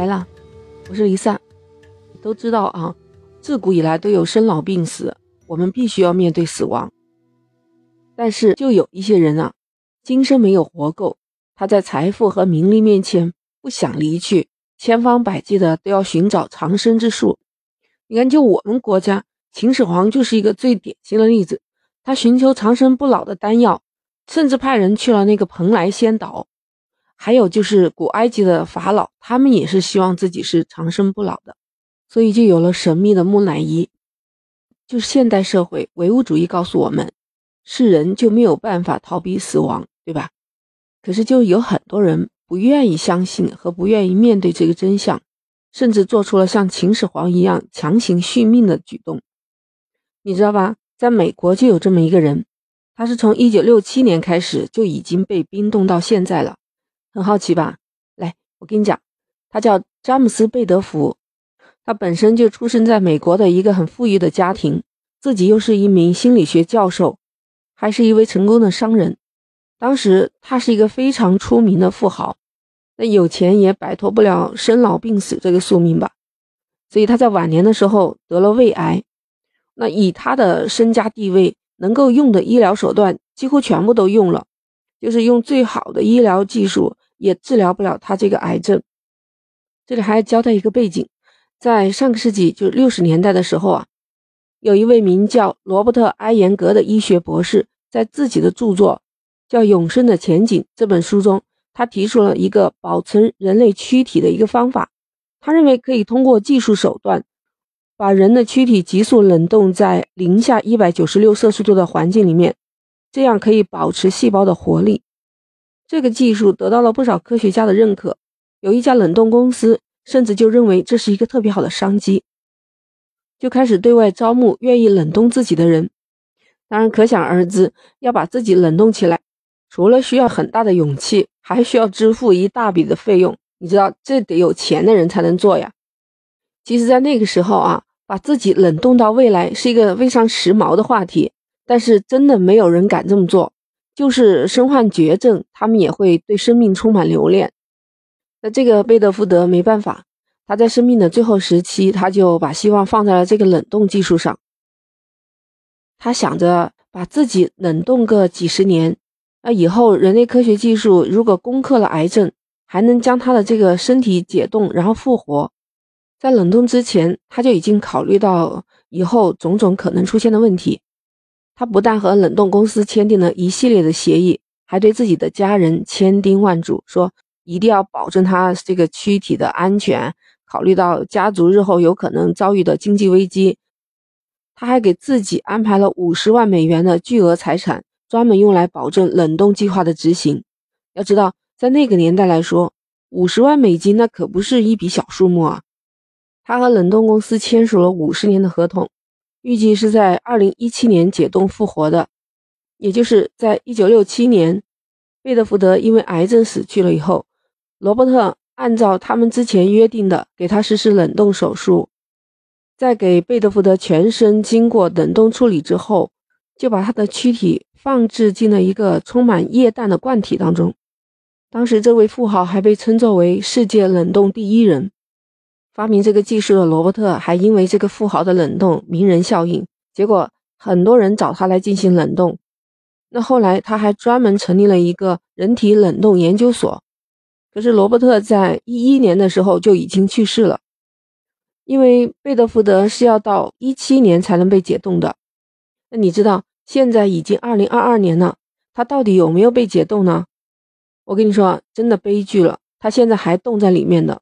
来了，我是离散。都知道啊，自古以来都有生老病死，我们必须要面对死亡。但是就有一些人啊，今生没有活够，他在财富和名利面前不想离去，千方百计的都要寻找长生之术。你看，就我们国家，秦始皇就是一个最典型的例子。他寻求长生不老的丹药，甚至派人去了那个蓬莱仙岛。还有就是古埃及的法老，他们也是希望自己是长生不老的，所以就有了神秘的木乃伊。就是现代社会唯物主义告诉我们，是人就没有办法逃避死亡，对吧？可是就有很多人不愿意相信和不愿意面对这个真相，甚至做出了像秦始皇一样强行续命的举动，你知道吧？在美国就有这么一个人，他是从一九六七年开始就已经被冰冻到现在了。很好奇吧？来，我跟你讲，他叫詹姆斯·贝德福，他本身就出生在美国的一个很富裕的家庭，自己又是一名心理学教授，还是一位成功的商人。当时他是一个非常出名的富豪，那有钱也摆脱不了生老病死这个宿命吧。所以他在晚年的时候得了胃癌，那以他的身家地位，能够用的医疗手段几乎全部都用了，就是用最好的医疗技术。也治疗不了他这个癌症。这里还要交代一个背景，在上个世纪就六十年代的时候啊，有一位名叫罗伯特·埃延格的医学博士，在自己的著作叫《永生的前景》这本书中，他提出了一个保存人类躯体的一个方法。他认为可以通过技术手段，把人的躯体急速冷冻在零下一百九十六摄氏度的环境里面，这样可以保持细胞的活力。这个技术得到了不少科学家的认可，有一家冷冻公司甚至就认为这是一个特别好的商机，就开始对外招募愿意冷冻自己的人。当然，可想而知，要把自己冷冻起来，除了需要很大的勇气，还需要支付一大笔的费用。你知道，这得有钱的人才能做呀。其实，在那个时候啊，把自己冷冻到未来是一个非常时髦的话题，但是真的没有人敢这么做。就是身患绝症，他们也会对生命充满留恋。那这个贝德福德没办法，他在生命的最后时期，他就把希望放在了这个冷冻技术上。他想着把自己冷冻个几十年，那以后人类科学技术如果攻克了癌症，还能将他的这个身体解冻，然后复活。在冷冻之前，他就已经考虑到以后种种可能出现的问题。他不但和冷冻公司签订了一系列的协议，还对自己的家人千叮万嘱，说一定要保证他这个躯体的安全。考虑到家族日后有可能遭遇的经济危机，他还给自己安排了五十万美元的巨额财产，专门用来保证冷冻计划的执行。要知道，在那个年代来说，五十万美金那可不是一笔小数目啊。他和冷冻公司签署了五十年的合同。预计是在二零一七年解冻复活的，也就是在一九六七年，贝德福德因为癌症死去了以后，罗伯特按照他们之前约定的给他实施冷冻手术，在给贝德福德全身经过冷冻处理之后，就把他的躯体放置进了一个充满液氮的罐体当中。当时这位富豪还被称作为世界冷冻第一人。发明这个技术的罗伯特还因为这个富豪的冷冻名人效应，结果很多人找他来进行冷冻。那后来他还专门成立了一个人体冷冻研究所。可是罗伯特在一一年的时候就已经去世了，因为贝德福德是要到一七年才能被解冻的。那你知道现在已经二零二二年了，他到底有没有被解冻呢？我跟你说，真的悲剧了，他现在还冻在里面的。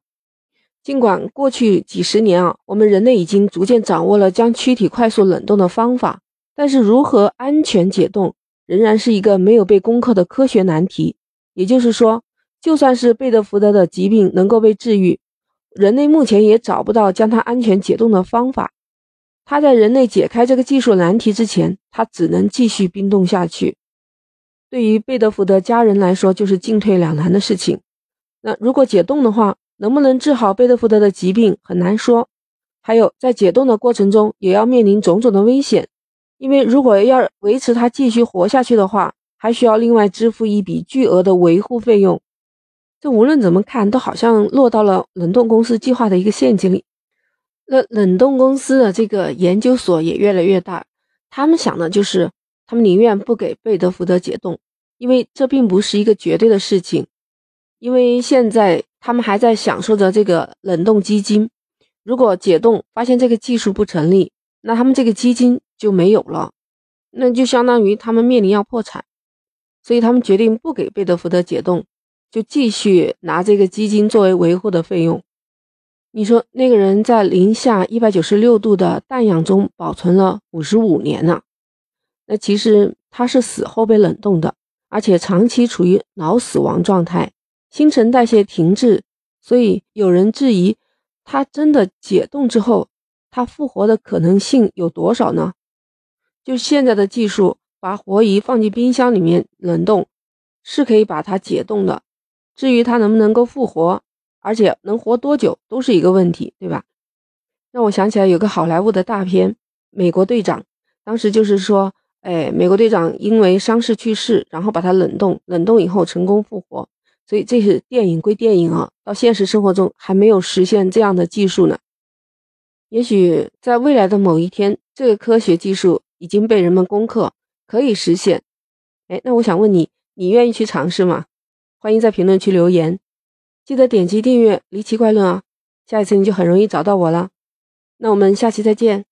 尽管过去几十年啊，我们人类已经逐渐掌握了将躯体快速冷冻的方法，但是如何安全解冻仍然是一个没有被攻克的科学难题。也就是说，就算是贝德福德的疾病能够被治愈，人类目前也找不到将它安全解冻的方法。他在人类解开这个技术难题之前，他只能继续冰冻下去。对于贝德福德家人来说，就是进退两难的事情。那如果解冻的话，能不能治好贝德福德的疾病很难说，还有在解冻的过程中也要面临种种的危险，因为如果要维持他继续活下去的话，还需要另外支付一笔巨额的维护费用。这无论怎么看，都好像落到了冷冻公司计划的一个陷阱里。那冷冻公司的这个研究所也越来越大，他们想的就是，他们宁愿不给贝德福德解冻，因为这并不是一个绝对的事情。因为现在他们还在享受着这个冷冻基金，如果解冻发现这个技术不成立，那他们这个基金就没有了，那就相当于他们面临要破产。所以他们决定不给贝德福德解冻。就继续拿这个基金作为维护的费用。你说那个人在零下一百九十六度的氮氧中保存了五十五年呢？那其实他是死后被冷冻的，而且长期处于脑死亡状态，新陈代谢停滞。所以有人质疑，他真的解冻之后，他复活的可能性有多少呢？就现在的技术，把活鱼放进冰箱里面冷冻，是可以把它解冻的。至于它能不能够复活，而且能活多久，都是一个问题，对吧？让我想起来有个好莱坞的大片《美国队长》，当时就是说，哎，美国队长因为伤势去世，然后把他冷冻，冷冻以后成功复活。所以这是电影归电影啊，到现实生活中还没有实现这样的技术呢。也许在未来的某一天，这个科学技术已经被人们攻克，可以实现。哎，那我想问你，你愿意去尝试吗？欢迎在评论区留言，记得点击订阅《离奇怪论》啊，下一次你就很容易找到我了。那我们下期再见。